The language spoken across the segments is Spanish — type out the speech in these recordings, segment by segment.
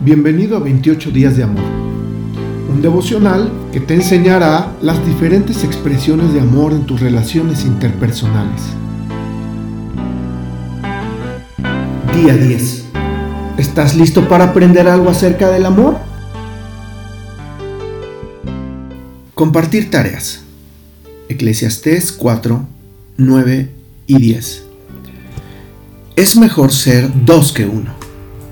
Bienvenido a 28 días de amor, un devocional que te enseñará las diferentes expresiones de amor en tus relaciones interpersonales. Día 10. ¿Estás listo para aprender algo acerca del amor? Compartir tareas. Eclesiastés 4, 9 y 10. Es mejor ser dos que uno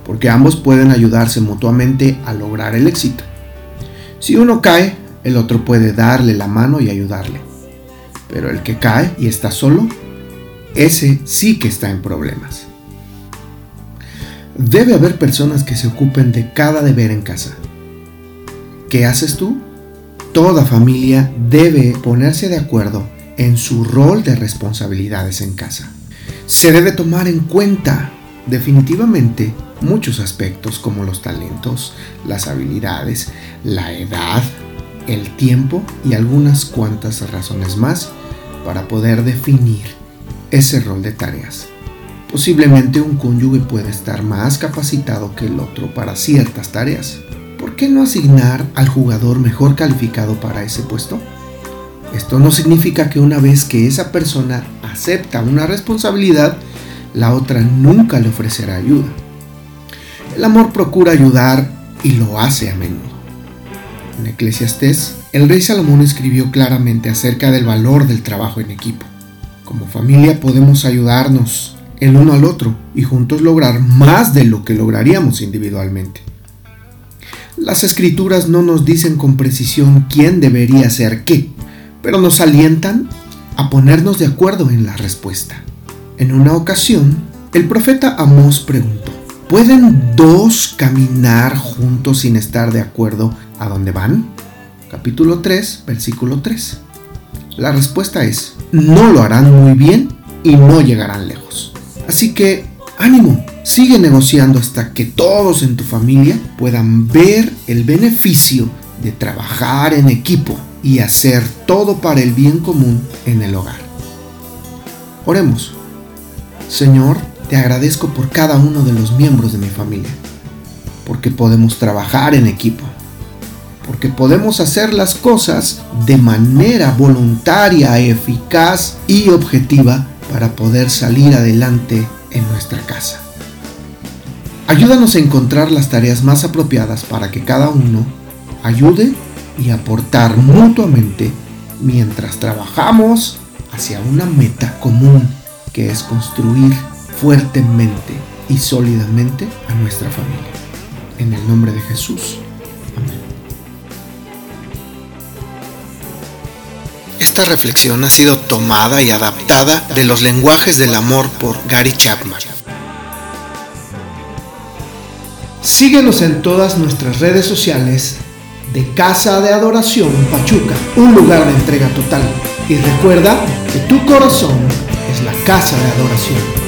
porque ambos pueden ayudarse mutuamente a lograr el éxito. Si uno cae, el otro puede darle la mano y ayudarle. Pero el que cae y está solo, ese sí que está en problemas. Debe haber personas que se ocupen de cada deber en casa. ¿Qué haces tú? Toda familia debe ponerse de acuerdo en su rol de responsabilidades en casa. Se debe tomar en cuenta definitivamente muchos aspectos como los talentos, las habilidades, la edad, el tiempo y algunas cuantas razones más para poder definir ese rol de tareas. Posiblemente un cónyuge puede estar más capacitado que el otro para ciertas tareas. ¿Por qué no asignar al jugador mejor calificado para ese puesto? Esto no significa que una vez que esa persona acepta una responsabilidad, la otra nunca le ofrecerá ayuda. El amor procura ayudar y lo hace a menudo. En Eclesiastés, el rey Salomón escribió claramente acerca del valor del trabajo en equipo. Como familia podemos ayudarnos el uno al otro y juntos lograr más de lo que lograríamos individualmente. Las escrituras no nos dicen con precisión quién debería hacer qué, pero nos alientan a ponernos de acuerdo en la respuesta. En una ocasión, el profeta Amós preguntó, ¿pueden dos caminar juntos sin estar de acuerdo a dónde van? Capítulo 3, versículo 3. La respuesta es, no lo harán muy bien y no llegarán lejos. Así que, ánimo, sigue negociando hasta que todos en tu familia puedan ver el beneficio de trabajar en equipo y hacer todo para el bien común en el hogar. Oremos. Señor, te agradezco por cada uno de los miembros de mi familia, porque podemos trabajar en equipo, porque podemos hacer las cosas de manera voluntaria, eficaz y objetiva para poder salir adelante en nuestra casa. Ayúdanos a encontrar las tareas más apropiadas para que cada uno ayude y aportar mutuamente mientras trabajamos hacia una meta común que es construir fuertemente y sólidamente a nuestra familia. En el nombre de Jesús. Amén. Esta reflexión ha sido tomada y adaptada de los lenguajes del amor por Gary Chapman. Síguenos en todas nuestras redes sociales de Casa de Adoración Pachuca, un lugar de entrega total. Y recuerda que tu corazón es la casa de adoración.